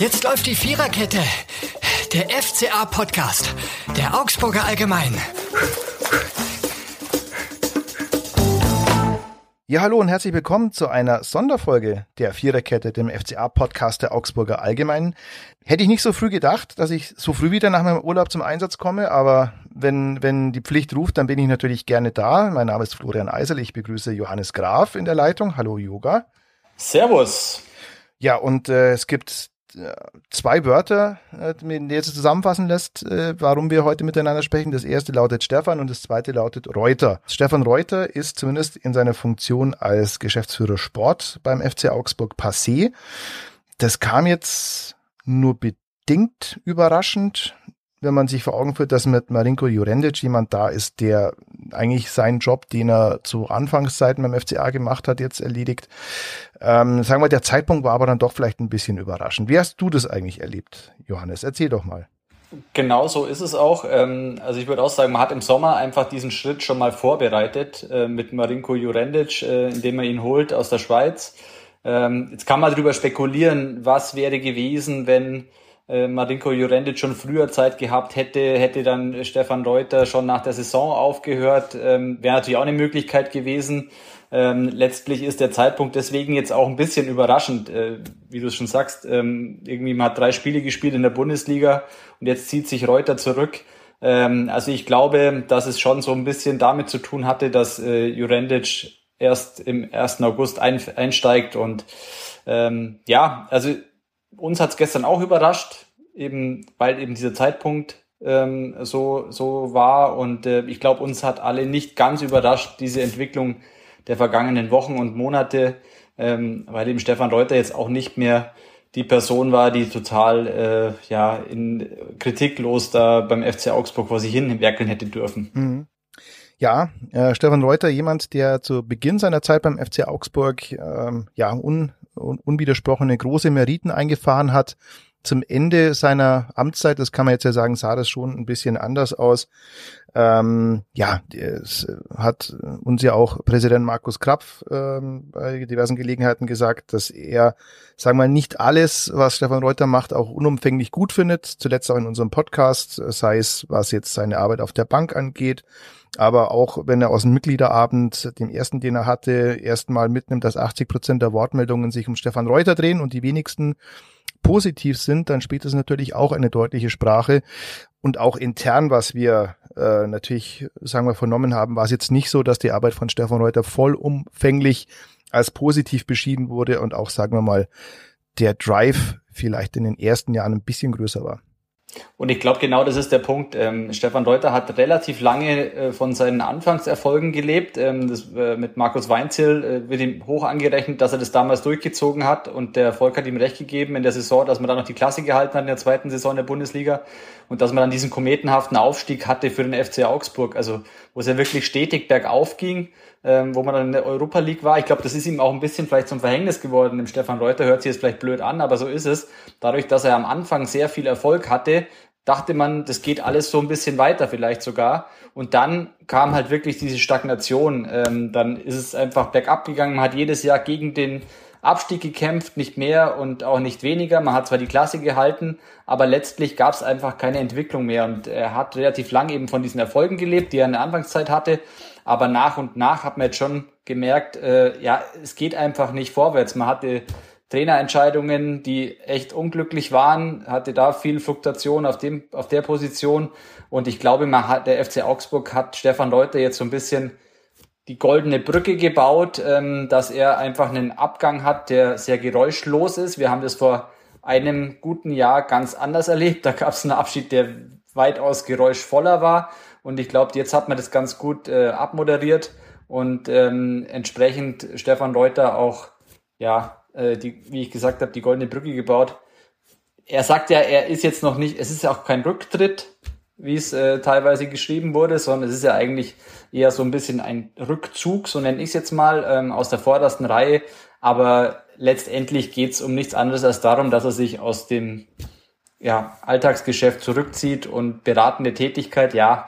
Jetzt läuft die Viererkette. Der FCA-Podcast. Der Augsburger Allgemein. Ja, hallo und herzlich willkommen zu einer Sonderfolge der Viererkette, dem FCA-Podcast der Augsburger Allgemeinen. Hätte ich nicht so früh gedacht, dass ich so früh wieder nach meinem Urlaub zum Einsatz komme, aber wenn, wenn die Pflicht ruft, dann bin ich natürlich gerne da. Mein Name ist Florian Eisel, ich begrüße Johannes Graf in der Leitung. Hallo Yoga. Servus. Ja, und äh, es gibt zwei Wörter, äh, die jetzt zusammenfassen lässt, äh, warum wir heute miteinander sprechen. Das erste lautet Stefan und das zweite lautet Reuter. Stefan Reuter ist zumindest in seiner Funktion als Geschäftsführer Sport beim FC Augsburg passé. Das kam jetzt nur bedingt überraschend wenn man sich vor Augen führt, dass mit Marinko Jurendic jemand da ist, der eigentlich seinen Job, den er zu Anfangszeiten beim FCA gemacht hat, jetzt erledigt. Ähm, sagen wir, der Zeitpunkt war aber dann doch vielleicht ein bisschen überraschend. Wie hast du das eigentlich erlebt, Johannes? Erzähl doch mal. Genau so ist es auch. Ähm, also ich würde auch sagen, man hat im Sommer einfach diesen Schritt schon mal vorbereitet äh, mit Marinko Jurendic, äh, indem man ihn holt aus der Schweiz. Ähm, jetzt kann man darüber spekulieren, was wäre gewesen, wenn äh, Marinko Jurendic schon früher Zeit gehabt hätte, hätte dann Stefan Reuter schon nach der Saison aufgehört, ähm, wäre natürlich auch eine Möglichkeit gewesen. Ähm, letztlich ist der Zeitpunkt deswegen jetzt auch ein bisschen überraschend, äh, wie du es schon sagst. Ähm, irgendwie man hat drei Spiele gespielt in der Bundesliga und jetzt zieht sich Reuter zurück. Ähm, also ich glaube, dass es schon so ein bisschen damit zu tun hatte, dass äh, Jurendic erst im 1. August ein, einsteigt und ähm, ja, also uns hat's gestern auch überrascht, eben weil eben dieser Zeitpunkt ähm, so, so war. Und äh, ich glaube, uns hat alle nicht ganz überrascht, diese Entwicklung der vergangenen Wochen und Monate, ähm, weil eben Stefan Reuter jetzt auch nicht mehr die Person war, die total äh, ja in kritiklos da beim FC Augsburg vor sich hin werkeln hätte dürfen. Mhm. Ja, äh, Stefan Reuter, jemand, der zu Beginn seiner Zeit beim FC Augsburg ähm, ja un, unwidersprochene große Meriten eingefahren hat. Zum Ende seiner Amtszeit, das kann man jetzt ja sagen, sah das schon ein bisschen anders aus. Ähm, ja, es hat uns ja auch Präsident Markus Krapf ähm, bei diversen Gelegenheiten gesagt, dass er, sagen wir mal, nicht alles, was Stefan Reuter macht, auch unumfänglich gut findet. Zuletzt auch in unserem Podcast, sei es, was jetzt seine Arbeit auf der Bank angeht, aber auch wenn er aus dem Mitgliederabend, dem ersten, den er hatte, erstmal mitnimmt, dass 80 Prozent der Wortmeldungen sich um Stefan Reuter drehen und die wenigsten positiv sind, dann spielt es natürlich auch eine deutliche Sprache. Und auch intern, was wir äh, natürlich, sagen wir, vernommen haben, war es jetzt nicht so, dass die Arbeit von Stefan Reuter vollumfänglich als positiv beschieden wurde und auch, sagen wir mal, der Drive vielleicht in den ersten Jahren ein bisschen größer war. Und ich glaube, genau das ist der Punkt. Ähm, Stefan Reuter hat relativ lange äh, von seinen Anfangserfolgen gelebt. Ähm, das, äh, mit Markus Weinziel äh, wird ihm hoch angerechnet, dass er das damals durchgezogen hat. Und der Erfolg hat ihm recht gegeben in der Saison, dass man dann noch die Klasse gehalten hat in der zweiten Saison der Bundesliga. Und dass man dann diesen kometenhaften Aufstieg hatte für den FC Augsburg. Also, wo es ja wirklich stetig bergauf ging ähm, wo man dann in der Europa League war. Ich glaube, das ist ihm auch ein bisschen vielleicht zum Verhängnis geworden. Dem Stefan Reuter hört sich jetzt vielleicht blöd an, aber so ist es. Dadurch, dass er am Anfang sehr viel Erfolg hatte, dachte man, das geht alles so ein bisschen weiter vielleicht sogar. Und dann kam halt wirklich diese Stagnation. Ähm, dann ist es einfach bergab gegangen. Man hat jedes Jahr gegen den Abstieg gekämpft, nicht mehr und auch nicht weniger. Man hat zwar die Klasse gehalten, aber letztlich gab es einfach keine Entwicklung mehr. Und er hat relativ lang eben von diesen Erfolgen gelebt, die er in der Anfangszeit hatte. Aber nach und nach hat man jetzt schon gemerkt, äh, ja, es geht einfach nicht vorwärts. Man hatte Trainerentscheidungen, die echt unglücklich waren, hatte da viel Fluktuation auf dem, auf der Position. Und ich glaube, man hat, der FC Augsburg hat Stefan Leuter jetzt so ein bisschen die goldene Brücke gebaut, ähm, dass er einfach einen Abgang hat, der sehr geräuschlos ist. Wir haben das vor einem guten Jahr ganz anders erlebt. Da gab es einen Abschied, der weitaus geräuschvoller war. Und ich glaube, jetzt hat man das ganz gut äh, abmoderiert und ähm, entsprechend Stefan Reuter auch, ja, äh, die, wie ich gesagt habe, die goldene Brücke gebaut. Er sagt ja, er ist jetzt noch nicht, es ist ja auch kein Rücktritt, wie es äh, teilweise geschrieben wurde, sondern es ist ja eigentlich eher so ein bisschen ein Rückzug, so nenne ich es jetzt mal, ähm, aus der vordersten Reihe. Aber letztendlich geht es um nichts anderes als darum, dass er sich aus dem ja, Alltagsgeschäft zurückzieht und beratende Tätigkeit, ja,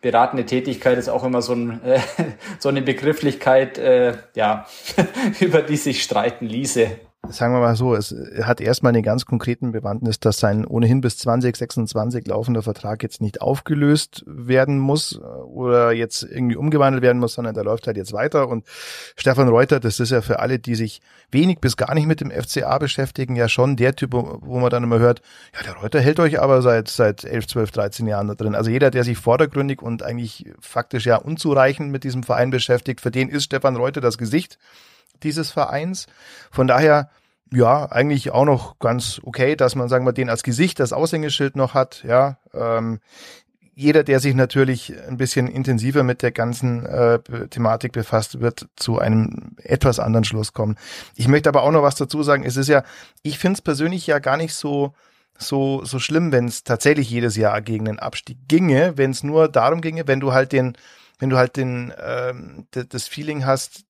beratende Tätigkeit ist auch immer so, ein, äh, so eine Begrifflichkeit, äh, ja, über die sich streiten ließe. Sagen wir mal so, es hat erstmal den ganz konkreten Bewandtnis, dass sein ohnehin bis 2026 laufender Vertrag jetzt nicht aufgelöst werden muss äh, oder jetzt irgendwie umgewandelt werden muss, sondern der läuft halt jetzt weiter. Und Stefan Reuter, das ist ja für alle, die sich wenig bis gar nicht mit dem FCA beschäftigen, ja schon der Typ, wo man dann immer hört, ja, der Reuter hält euch aber seit, seit 11, 12, 13 Jahren da drin. Also jeder, der sich vordergründig und eigentlich faktisch ja unzureichend mit diesem Verein beschäftigt, für den ist Stefan Reuter das Gesicht dieses Vereins. Von daher, ja, eigentlich auch noch ganz okay, dass man, sagen wir, den als Gesicht, das Aushängeschild noch hat, ja. Ähm, jeder, der sich natürlich ein bisschen intensiver mit der ganzen äh, Thematik befasst, wird zu einem etwas anderen Schluss kommen. Ich möchte aber auch noch was dazu sagen. Es ist ja, ich finde es persönlich ja gar nicht so so so schlimm, wenn es tatsächlich jedes Jahr gegen den Abstieg ginge, wenn es nur darum ginge, wenn du halt den wenn du halt den ähm, das Feeling hast,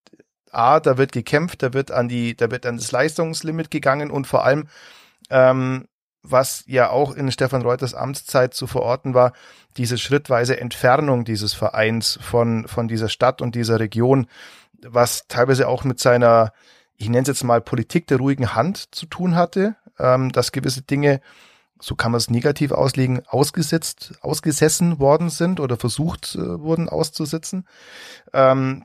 A, da wird gekämpft, da wird an die, da wird an das Leistungslimit gegangen und vor allem, ähm, was ja auch in Stefan Reuters Amtszeit zu verorten war, diese schrittweise Entfernung dieses Vereins von, von dieser Stadt und dieser Region, was teilweise auch mit seiner, ich nenne es jetzt mal Politik der ruhigen Hand zu tun hatte, ähm, dass gewisse Dinge, so kann man es negativ auslegen, ausgesetzt, ausgesessen worden sind oder versucht äh, wurden auszusitzen. Ähm,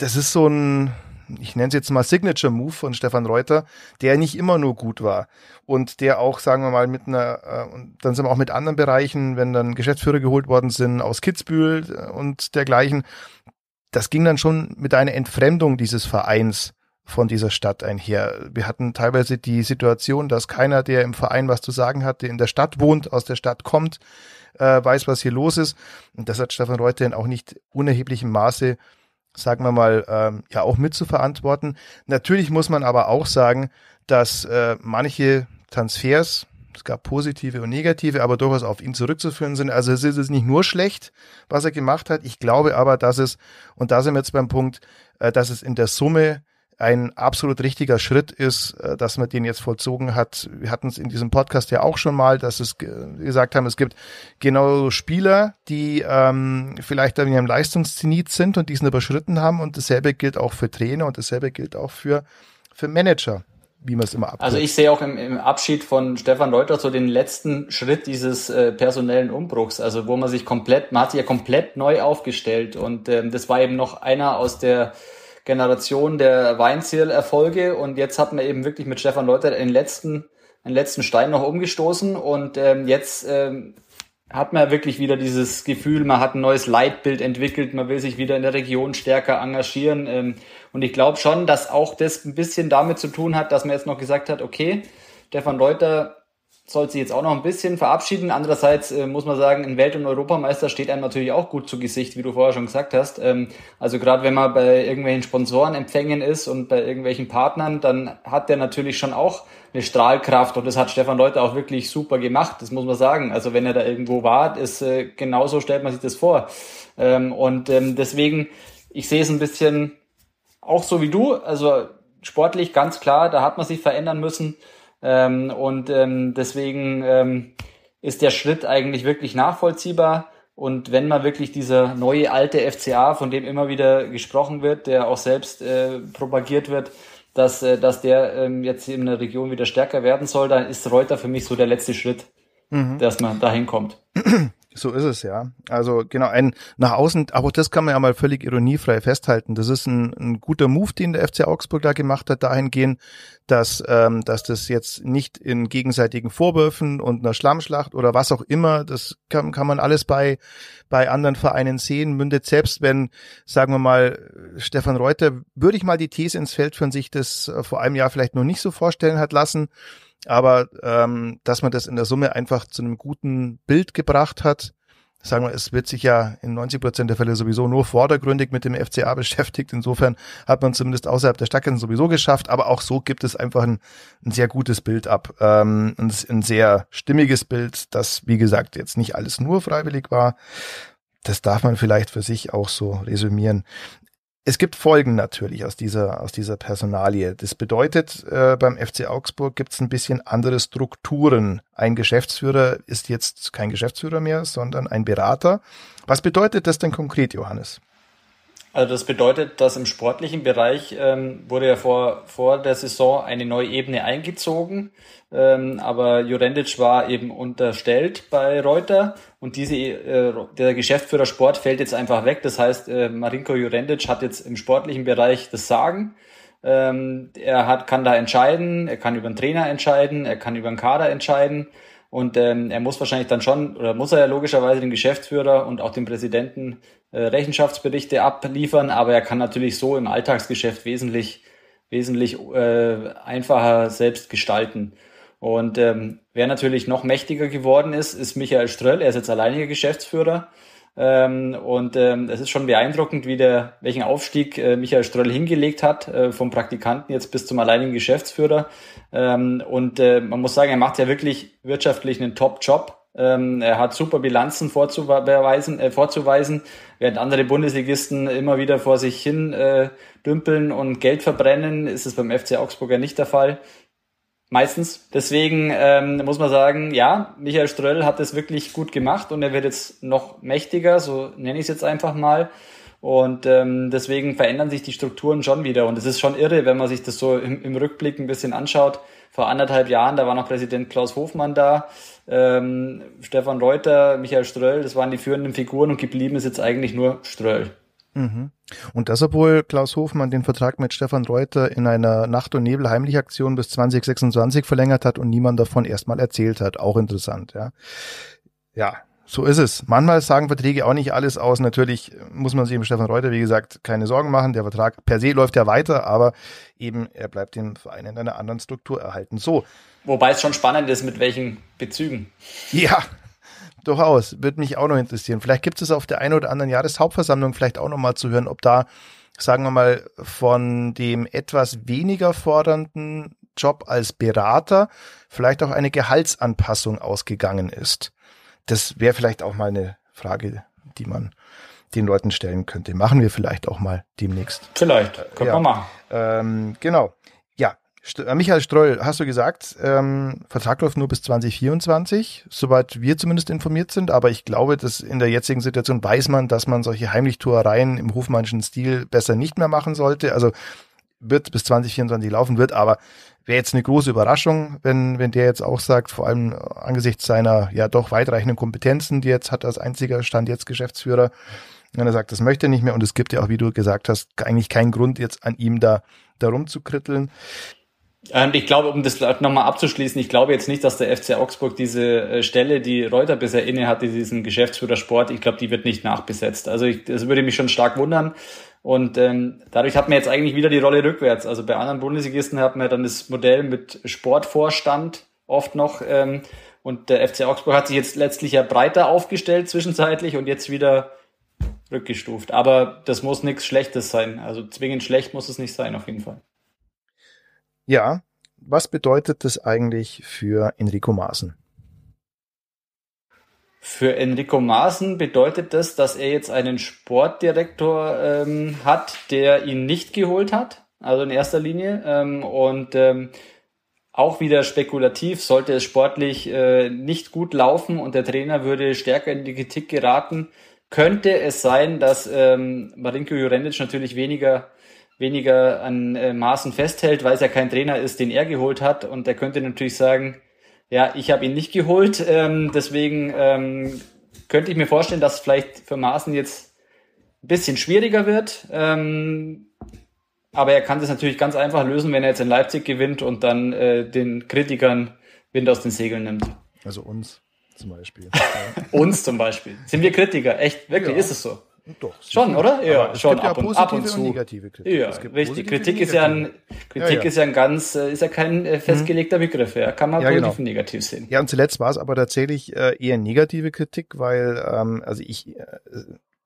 das ist so ein, ich nenne es jetzt mal Signature Move von Stefan Reuter, der nicht immer nur gut war und der auch, sagen wir mal, mit einer, äh, und dann sind wir auch mit anderen Bereichen, wenn dann Geschäftsführer geholt worden sind aus Kitzbühel äh, und dergleichen, das ging dann schon mit einer Entfremdung dieses Vereins von dieser Stadt einher. Wir hatten teilweise die Situation, dass keiner, der im Verein was zu sagen hatte, in der Stadt wohnt, aus der Stadt kommt, äh, weiß, was hier los ist. Und das hat Stefan Reuter in auch nicht unerheblichem Maße sagen wir mal, ähm, ja auch mitzuverantworten. Natürlich muss man aber auch sagen, dass äh, manche Transfers, es gab positive und negative, aber durchaus auf ihn zurückzuführen sind. Also es ist nicht nur schlecht, was er gemacht hat. Ich glaube aber, dass es, und da sind wir jetzt beim Punkt, äh, dass es in der Summe ein absolut richtiger Schritt ist, äh, dass man den jetzt vollzogen hat. Wir hatten es in diesem Podcast ja auch schon mal, dass es gesagt haben, es gibt genau Spieler, die ähm, vielleicht in einem Leistungszenit sind und diesen überschritten haben und dasselbe gilt auch für Trainer und dasselbe gilt auch für, für Manager wie man es immer abgibt. Also ich sehe auch im, im Abschied von Stefan Leuter so den letzten Schritt dieses äh, personellen Umbruchs, also wo man sich komplett, man hat sich ja komplett neu aufgestellt und ähm, das war eben noch einer aus der Generation der Weinziel-Erfolge. Und jetzt hat man eben wirklich mit Stefan Leuter den letzten, den letzten Stein noch umgestoßen. Und ähm, jetzt ähm, hat man wirklich wieder dieses Gefühl, man hat ein neues Leitbild entwickelt, man will sich wieder in der Region stärker engagieren. Ähm, und ich glaube schon, dass auch das ein bisschen damit zu tun hat, dass man jetzt noch gesagt hat, okay, Stefan Leuter soll sich jetzt auch noch ein bisschen verabschieden. Andererseits äh, muss man sagen, ein Welt- und Europameister steht einem natürlich auch gut zu Gesicht, wie du vorher schon gesagt hast. Ähm, also gerade wenn man bei irgendwelchen Sponsoren empfängen ist und bei irgendwelchen Partnern, dann hat der natürlich schon auch eine Strahlkraft und das hat Stefan Leuter auch wirklich super gemacht, das muss man sagen. Also wenn er da irgendwo war, ist äh, genauso stellt man sich das vor. Ähm, und ähm, deswegen, ich sehe es ein bisschen auch so wie du, also sportlich ganz klar, da hat man sich verändern müssen. Ähm, und ähm, deswegen ähm, ist der Schritt eigentlich wirklich nachvollziehbar. Und wenn man wirklich dieser neue alte FCA, von dem immer wieder gesprochen wird, der auch selbst äh, propagiert wird, dass, äh, dass der ähm, jetzt in der Region wieder stärker werden soll, dann ist Reuter für mich so der letzte Schritt, mhm. dass man dahin kommt. So ist es ja. Also genau ein nach außen, aber das kann man ja mal völlig ironiefrei festhalten. Das ist ein, ein guter Move, den der FC Augsburg da gemacht hat, dahingehend, dass ähm, dass das jetzt nicht in gegenseitigen Vorwürfen und einer Schlammschlacht oder was auch immer, das kann, kann man alles bei bei anderen Vereinen sehen, mündet selbst wenn, sagen wir mal, Stefan Reuter, würde ich mal die These ins Feld führen, sich das äh, vor einem Jahr vielleicht noch nicht so vorstellen hat lassen aber ähm, dass man das in der Summe einfach zu einem guten Bild gebracht hat. Sagen wir, es wird sich ja in 90 Prozent der Fälle sowieso nur vordergründig mit dem FCA beschäftigt. Insofern hat man zumindest außerhalb der Stadtgrenzen sowieso geschafft. Aber auch so gibt es einfach ein, ein sehr gutes Bild ab. Ähm, ein, ein sehr stimmiges Bild, das, wie gesagt, jetzt nicht alles nur freiwillig war. Das darf man vielleicht für sich auch so resümieren. Es gibt Folgen natürlich aus dieser, aus dieser Personalie. Das bedeutet, äh, beim FC Augsburg gibt es ein bisschen andere Strukturen. Ein Geschäftsführer ist jetzt kein Geschäftsführer mehr, sondern ein Berater. Was bedeutet das denn konkret, Johannes? Also das bedeutet, dass im sportlichen Bereich ähm, wurde ja vor, vor der Saison eine neue Ebene eingezogen, ähm, aber Jurendic war eben unterstellt bei Reuter und diese äh, der Geschäftsführer Sport fällt jetzt einfach weg. Das heißt, äh, Marinko Jurendic hat jetzt im sportlichen Bereich das Sagen. Ähm, er hat, kann da entscheiden, er kann über den Trainer entscheiden, er kann über den Kader entscheiden. Und ähm, er muss wahrscheinlich dann schon, oder muss er ja logischerweise den Geschäftsführer und auch den Präsidenten äh, Rechenschaftsberichte abliefern, aber er kann natürlich so im Alltagsgeschäft wesentlich, wesentlich äh, einfacher selbst gestalten. Und ähm, wer natürlich noch mächtiger geworden ist, ist Michael Ströll. Er ist jetzt alleiniger Geschäftsführer. Ähm, und ähm, es ist schon beeindruckend, wie der, welchen Aufstieg äh, Michael Ströll hingelegt hat, äh, vom Praktikanten jetzt bis zum alleinigen Geschäftsführer. Ähm, und äh, man muss sagen, er macht ja wirklich wirtschaftlich einen Top-Job. Ähm, er hat super Bilanzen vorzuweisen, äh, vorzuweisen, während andere Bundesligisten immer wieder vor sich hin äh, dümpeln und Geld verbrennen, ist es beim FC Augsburg ja nicht der Fall. Meistens. Deswegen ähm, muss man sagen, ja, Michael Ströll hat es wirklich gut gemacht und er wird jetzt noch mächtiger, so nenne ich es jetzt einfach mal. Und ähm, deswegen verändern sich die Strukturen schon wieder. Und es ist schon irre, wenn man sich das so im, im Rückblick ein bisschen anschaut. Vor anderthalb Jahren, da war noch Präsident Klaus Hofmann da, ähm, Stefan Reuter, Michael Ströll, das waren die führenden Figuren und geblieben ist jetzt eigentlich nur Ströll. Mhm. Und das, obwohl Klaus Hofmann den Vertrag mit Stefan Reuter in einer Nacht- und Nebel-Heimlich-Aktion bis 2026 verlängert hat und niemand davon erstmal erzählt hat. Auch interessant, ja. Ja, so ist es. Manchmal sagen Verträge auch nicht alles aus. Natürlich muss man sich im Stefan Reuter, wie gesagt, keine Sorgen machen. Der Vertrag per se läuft ja weiter, aber eben er bleibt dem Verein in einer anderen Struktur erhalten. So. Wobei es schon spannend ist, mit welchen Bezügen. Ja, durchaus. Würde mich auch noch interessieren. Vielleicht gibt es auf der einen oder anderen Jahreshauptversammlung vielleicht auch noch mal zu hören, ob da, sagen wir mal, von dem etwas weniger fordernden Job als Berater vielleicht auch eine Gehaltsanpassung ausgegangen ist. Das wäre vielleicht auch mal eine Frage, die man den Leuten stellen könnte. Machen wir vielleicht auch mal demnächst. Vielleicht, können ja. wir machen. Ähm, genau. Äh, Michael Stroll, hast du gesagt, ähm, Vertrag läuft nur bis 2024, soweit wir zumindest informiert sind, aber ich glaube, dass in der jetzigen Situation weiß man, dass man solche Heimlichtuereien im hofmannischen Stil besser nicht mehr machen sollte. Also wird bis 2024 laufen, wird aber wäre jetzt eine große Überraschung, wenn, wenn der jetzt auch sagt, vor allem angesichts seiner ja doch weitreichenden Kompetenzen, die jetzt hat als einziger Stand jetzt Geschäftsführer, wenn er sagt, das möchte er nicht mehr und es gibt ja auch, wie du gesagt hast, eigentlich keinen Grund jetzt an ihm da darum zu kritteln. Und ich glaube, um das nochmal abzuschließen, ich glaube jetzt nicht, dass der FC Augsburg diese äh, Stelle, die Reuter bisher inne hatte, diesen Geschäftsführer Sport, ich glaube, die wird nicht nachbesetzt. Also ich, das würde mich schon stark wundern. Und ähm, dadurch hat man jetzt eigentlich wieder die Rolle rückwärts. Also bei anderen Bundesligisten hat man dann das Modell mit Sportvorstand oft noch. Ähm, und der FC Augsburg hat sich jetzt letztlich ja breiter aufgestellt zwischenzeitlich und jetzt wieder rückgestuft. Aber das muss nichts Schlechtes sein. Also zwingend schlecht muss es nicht sein, auf jeden Fall. Ja, was bedeutet das eigentlich für Enrico Maaßen? Für Enrico Maaßen bedeutet das, dass er jetzt einen Sportdirektor ähm, hat, der ihn nicht geholt hat, also in erster Linie. Ähm, und ähm, auch wieder spekulativ, sollte es sportlich äh, nicht gut laufen und der Trainer würde stärker in die Kritik geraten, könnte es sein, dass ähm, Marinko Jurendic natürlich weniger weniger an äh, Maßen festhält, weil es ja kein Trainer ist, den er geholt hat. Und er könnte natürlich sagen, ja, ich habe ihn nicht geholt. Ähm, deswegen ähm, könnte ich mir vorstellen, dass es vielleicht für Maßen jetzt ein bisschen schwieriger wird. Ähm, aber er kann das natürlich ganz einfach lösen, wenn er jetzt in Leipzig gewinnt und dann äh, den Kritikern Wind aus den Segeln nimmt. Also uns zum Beispiel. uns zum Beispiel. Sind wir Kritiker? Echt, wirklich, ja. ist es so? Doch. Schon, oder? Ja, schon ab, ja und, ab und zu. Und negative Kritik. Ja, richtig. Kritik ist ja ein, Kritik ja, ja. ist ja ein ganz, äh, ist ja kein äh, festgelegter. Begriff. Ja, kann man positiv genau. und negativ sehen. Ja, und zuletzt war es aber tatsächlich äh, eher negative Kritik, weil, ähm, also ich, äh,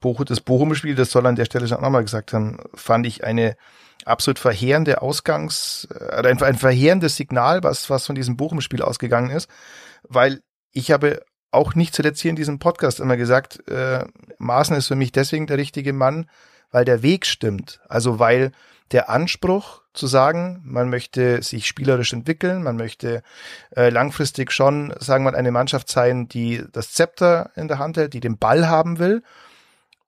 Bochum, das Bochum-Spiel, das soll an der Stelle schon nochmal gesagt haben, fand ich eine absolut verheerende Ausgangs, äh, ein, ein verheerendes Signal, was, was von diesem Bochum-Spiel ausgegangen ist, weil ich habe auch nicht zuletzt hier in diesem Podcast immer gesagt, äh, Maaßen ist für mich deswegen der richtige Mann, weil der Weg stimmt. Also weil der Anspruch zu sagen, man möchte sich spielerisch entwickeln, man möchte äh, langfristig schon, sagen wir eine Mannschaft sein, die das Zepter in der Hand hält, die den Ball haben will.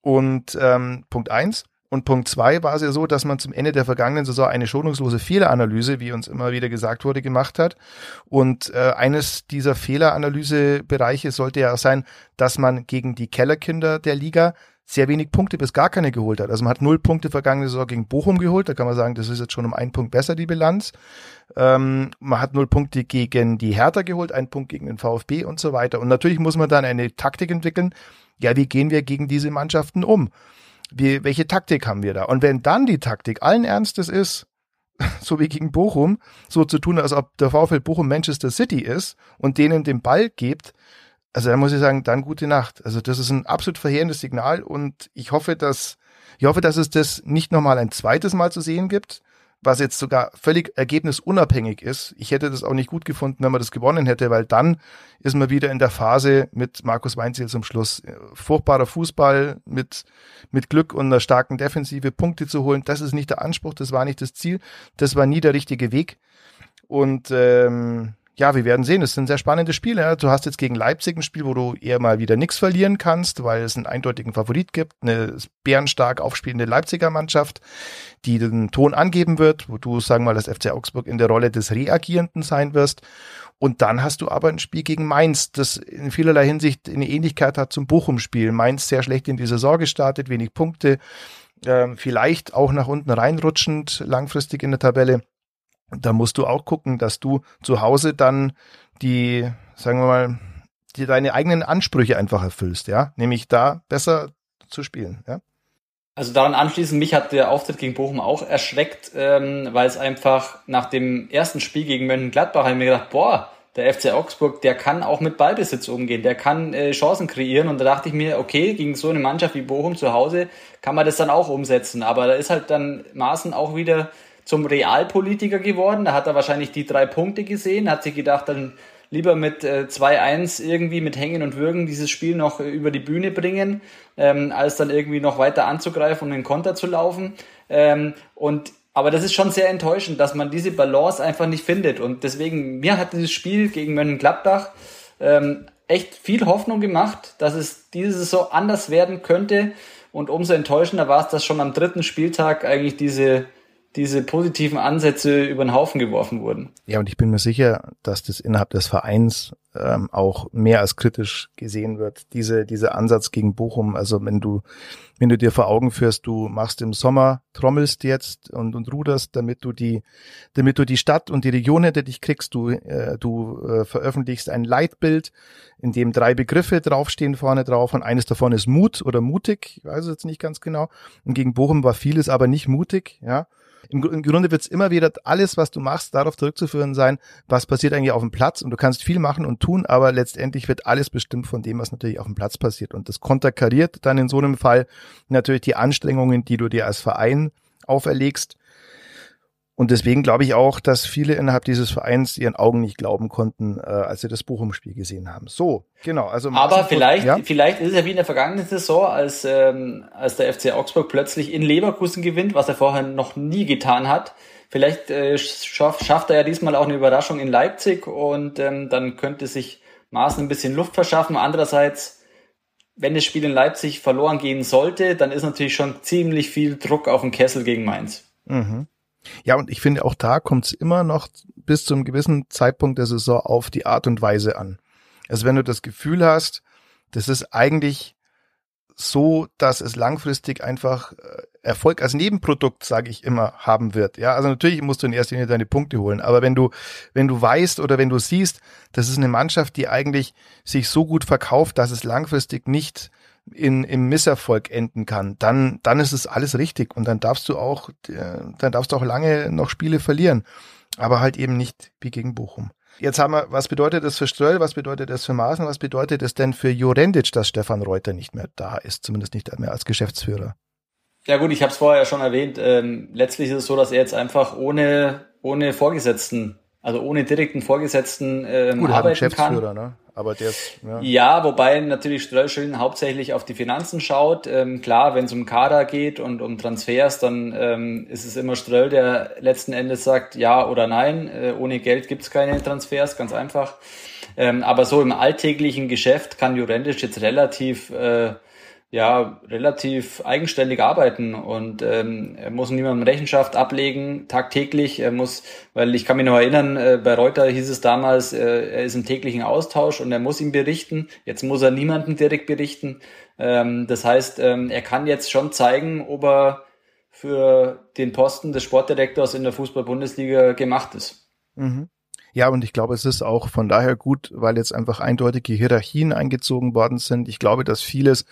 Und ähm, Punkt eins. Und Punkt zwei war es ja so, dass man zum Ende der vergangenen Saison eine schonungslose Fehleranalyse, wie uns immer wieder gesagt wurde, gemacht hat. Und äh, eines dieser Fehleranalysebereiche sollte ja sein, dass man gegen die Kellerkinder der Liga sehr wenig Punkte bis gar keine geholt hat. Also man hat null Punkte vergangene Saison gegen Bochum geholt. Da kann man sagen, das ist jetzt schon um einen Punkt besser, die Bilanz. Ähm, man hat null Punkte gegen die Hertha geholt, einen Punkt gegen den VfB und so weiter. Und natürlich muss man dann eine Taktik entwickeln. Ja, wie gehen wir gegen diese Mannschaften um? Wie, welche Taktik haben wir da? Und wenn dann die Taktik allen Ernstes ist, so wie gegen Bochum, so zu tun, als ob der VfL Bochum Manchester City ist und denen den Ball gibt, also da muss ich sagen, dann gute Nacht. Also das ist ein absolut verheerendes Signal und ich hoffe, dass ich hoffe, dass es das nicht nochmal ein zweites Mal zu sehen gibt, was jetzt sogar völlig ergebnisunabhängig ist. Ich hätte das auch nicht gut gefunden, wenn man das gewonnen hätte, weil dann ist man wieder in der Phase mit Markus Weinziel zum Schluss. Furchtbarer Fußball mit, mit Glück und einer starken Defensive Punkte zu holen. Das ist nicht der Anspruch, das war nicht das Ziel, das war nie der richtige Weg. Und ähm, ja, wir werden sehen. Es sind sehr spannende Spiele. Du hast jetzt gegen Leipzig ein Spiel, wo du eher mal wieder nichts verlieren kannst, weil es einen eindeutigen Favorit gibt. Eine bärenstark aufspielende Leipziger Mannschaft, die den Ton angeben wird, wo du, sagen wir mal, das FC Augsburg in der Rolle des Reagierenden sein wirst. Und dann hast du aber ein Spiel gegen Mainz, das in vielerlei Hinsicht eine Ähnlichkeit hat zum Bochum-Spiel. Mainz sehr schlecht in die Saison gestartet, wenig Punkte, äh, vielleicht auch nach unten reinrutschend langfristig in der Tabelle da musst du auch gucken, dass du zu Hause dann die, sagen wir mal, die deine eigenen Ansprüche einfach erfüllst, ja, nämlich da besser zu spielen, ja. Also daran anschließend, mich hat der Auftritt gegen Bochum auch erschreckt, ähm, weil es einfach nach dem ersten Spiel gegen Mönchengladbach habe ich mir gedacht, boah, der FC Augsburg, der kann auch mit Ballbesitz umgehen, der kann äh, Chancen kreieren. Und da dachte ich mir, okay, gegen so eine Mannschaft wie Bochum zu Hause kann man das dann auch umsetzen, aber da ist halt dann Maßen auch wieder zum Realpolitiker geworden. Da hat er wahrscheinlich die drei Punkte gesehen, hat sich gedacht, dann lieber mit äh, 2-1 irgendwie mit Hängen und Würgen dieses Spiel noch äh, über die Bühne bringen, ähm, als dann irgendwie noch weiter anzugreifen und den Konter zu laufen. Ähm, und aber das ist schon sehr enttäuschend, dass man diese Balance einfach nicht findet. Und deswegen, mir hat dieses Spiel gegen Mönchengladbach ähm, echt viel Hoffnung gemacht, dass es diese Saison anders werden könnte. Und umso enttäuschender war es, dass schon am dritten Spieltag eigentlich diese diese positiven Ansätze über den Haufen geworfen wurden. Ja, und ich bin mir sicher, dass das innerhalb des Vereins ähm, auch mehr als kritisch gesehen wird. Diese, dieser Ansatz gegen Bochum, also wenn du, wenn du dir vor Augen führst, du machst im Sommer, trommelst jetzt und, und ruderst, damit du die, damit du die Stadt und die Region hinter dich kriegst, du, äh, du äh, veröffentlichst ein Leitbild, in dem drei Begriffe draufstehen vorne drauf und eines davon ist Mut oder mutig, ich weiß es jetzt nicht ganz genau. Und gegen Bochum war vieles aber nicht mutig, ja im, im Grunde wird es immer wieder alles, was du machst, darauf zurückzuführen sein, was passiert eigentlich auf dem Platz. Und du kannst viel machen und tun, aber letztendlich wird alles bestimmt von dem, was natürlich auf dem Platz passiert. Und das konterkariert dann in so einem Fall natürlich die Anstrengungen, die du dir als Verein auferlegst. Und deswegen glaube ich auch, dass viele innerhalb dieses Vereins ihren Augen nicht glauben konnten, äh, als sie das Bochum-Spiel gesehen haben. So, genau. Also aber vielleicht, ja? vielleicht ist es ja wie in der vergangenen Saison, als ähm, als der FC Augsburg plötzlich in Leverkusen gewinnt, was er vorher noch nie getan hat. Vielleicht äh, schaff, schafft er ja diesmal auch eine Überraschung in Leipzig und ähm, dann könnte sich Maaßen ein bisschen Luft verschaffen. Andererseits, wenn das Spiel in Leipzig verloren gehen sollte, dann ist natürlich schon ziemlich viel Druck auf den Kessel gegen Mainz. Mhm. Ja, und ich finde, auch da kommt es immer noch bis zu einem gewissen Zeitpunkt der Saison auf die Art und Weise an. Also wenn du das Gefühl hast, das ist eigentlich so, dass es langfristig einfach äh, Erfolg als Nebenprodukt, sage ich immer, haben wird. Ja, also natürlich musst du in erster Linie deine Punkte holen, aber wenn du, wenn du weißt oder wenn du siehst, das ist eine Mannschaft, die eigentlich sich so gut verkauft, dass es langfristig nicht in, im Misserfolg enden kann, dann, dann ist es alles richtig und dann darfst du auch, äh, dann darfst du auch lange noch Spiele verlieren, aber halt eben nicht wie gegen Bochum. Jetzt haben wir, was bedeutet das für Ströll, was bedeutet das für Maaßen, was bedeutet es denn für Jorendic, dass Stefan Reuter nicht mehr da ist, zumindest nicht mehr als Geschäftsführer? Ja gut, ich habe es vorher ja schon erwähnt. Ähm, letztlich ist es so, dass er jetzt einfach ohne ohne Vorgesetzten, also ohne direkten Vorgesetzten ähm, gut, arbeiten Geschäftsführer, kann. Ne? Aber der ist, ja. ja, wobei natürlich Ströscheln hauptsächlich auf die Finanzen schaut. Ähm, klar, wenn es um Kader geht und um Transfers, dann ähm, ist es immer Ströll, der letzten Endes sagt ja oder nein. Äh, ohne Geld gibt's keine Transfers, ganz einfach. Ähm, aber so im alltäglichen Geschäft kann Jurendic jetzt relativ äh, ja relativ eigenständig arbeiten und ähm, er muss niemandem Rechenschaft ablegen tagtäglich. Er muss, weil ich kann mich noch erinnern, äh, bei Reuter hieß es damals, äh, er ist im täglichen Austausch und er muss ihm berichten. Jetzt muss er niemanden direkt berichten. Ähm, das heißt, ähm, er kann jetzt schon zeigen, ob er für den Posten des Sportdirektors in der Fußball-Bundesliga gemacht ist. Mhm. Ja, und ich glaube, es ist auch von daher gut, weil jetzt einfach eindeutige Hierarchien eingezogen worden sind. Ich glaube, dass vieles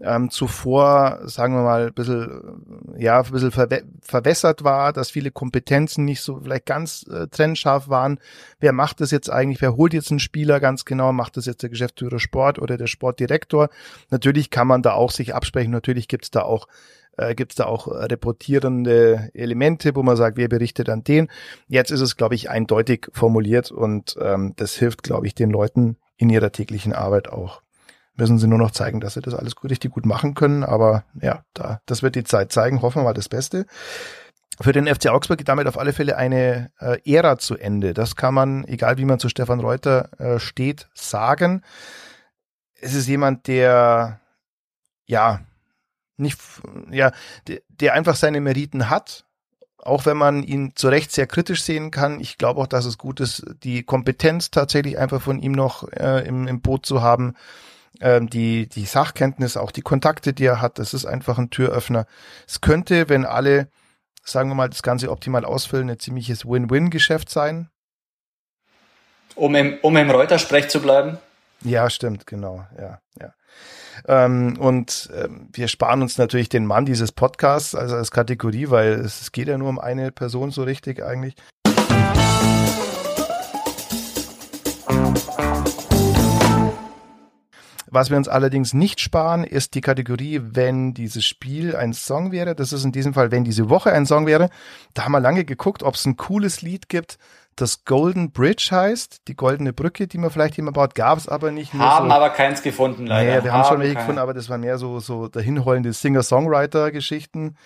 ähm, zuvor, sagen wir mal, ein bisschen, ja, ein bisschen verw verwässert war, dass viele Kompetenzen nicht so vielleicht ganz äh, trennscharf waren. Wer macht das jetzt eigentlich? Wer holt jetzt einen Spieler ganz genau? Macht das jetzt der Geschäftsführer Sport oder der Sportdirektor? Natürlich kann man da auch sich absprechen. Natürlich gibt es da auch äh, gibt es da auch reportierende Elemente, wo man sagt, wer berichtet an den. Jetzt ist es, glaube ich, eindeutig formuliert und ähm, das hilft, glaube ich, den Leuten in ihrer täglichen Arbeit auch. Müssen sie nur noch zeigen, dass sie das alles gut, richtig gut machen können. Aber ja, da, das wird die Zeit zeigen. Hoffen wir mal das Beste. Für den FC Augsburg geht damit auf alle Fälle eine äh, Ära zu Ende. Das kann man, egal wie man zu Stefan Reuter äh, steht, sagen. Es ist jemand, der ja nicht, ja, der, der einfach seine Meriten hat, auch wenn man ihn zu Recht sehr kritisch sehen kann. Ich glaube auch, dass es gut ist, die Kompetenz tatsächlich einfach von ihm noch äh, im, im Boot zu haben. Ähm, die, die Sachkenntnis, auch die Kontakte, die er hat, das ist einfach ein Türöffner. Es könnte, wenn alle, sagen wir mal, das Ganze optimal ausfüllen, ein ziemliches Win-Win-Geschäft sein. Um im, um im Reuter-Sprech zu bleiben? Ja, stimmt, genau, ja, ja. Ähm, und ähm, wir sparen uns natürlich den Mann dieses Podcasts, also als Kategorie, weil es, es geht ja nur um eine Person so richtig eigentlich. Was wir uns allerdings nicht sparen, ist die Kategorie, wenn dieses Spiel ein Song wäre. Das ist in diesem Fall, wenn diese Woche ein Song wäre. Da haben wir lange geguckt, ob es ein cooles Lied gibt, das Golden Bridge heißt, die goldene Brücke, die man vielleicht immer baut, gab es aber nicht. Haben so, aber keins gefunden, leider. Naja, wir haben, haben schon welche gefunden, aber das waren mehr so, so dahinrollende Singer-Songwriter-Geschichten.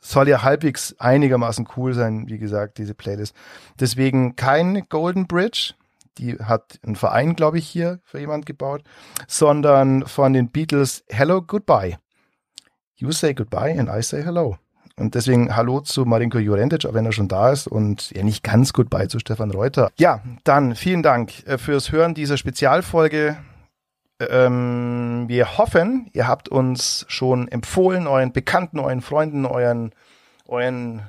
Soll ja halbwegs einigermaßen cool sein, wie gesagt, diese Playlist. Deswegen kein Golden Bridge, die hat ein Verein, glaube ich, hier für jemand gebaut, sondern von den Beatles Hello Goodbye. You say goodbye and I say hello. Und deswegen Hallo zu Marinko Jurentic, auch wenn er schon da ist und ja nicht ganz gut bei zu Stefan Reuter. Ja, dann vielen Dank äh, fürs Hören dieser Spezialfolge. Ähm, wir hoffen, ihr habt uns schon empfohlen, euren Bekannten, euren Freunden, euren, euren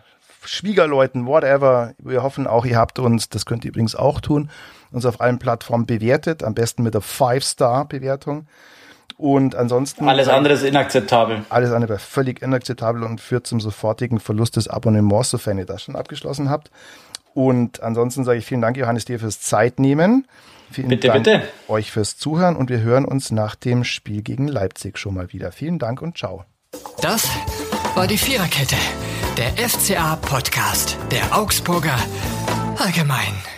Schwiegerleuten, whatever. Wir hoffen auch, ihr habt uns, das könnt ihr übrigens auch tun, uns auf allen Plattformen bewertet, am besten mit der Five-Star-Bewertung. Und ansonsten. Alles andere ist inakzeptabel. Alles andere wäre völlig inakzeptabel und führt zum sofortigen Verlust des Abonnements, sofern ihr das schon abgeschlossen habt. Und ansonsten sage ich vielen Dank, Johannes, dir fürs Zeitnehmen. Vielen bitte, Dank bitte. euch fürs Zuhören und wir hören uns nach dem Spiel gegen Leipzig schon mal wieder. Vielen Dank und ciao. Das war die Viererkette, der FCA-Podcast der Augsburger Allgemein.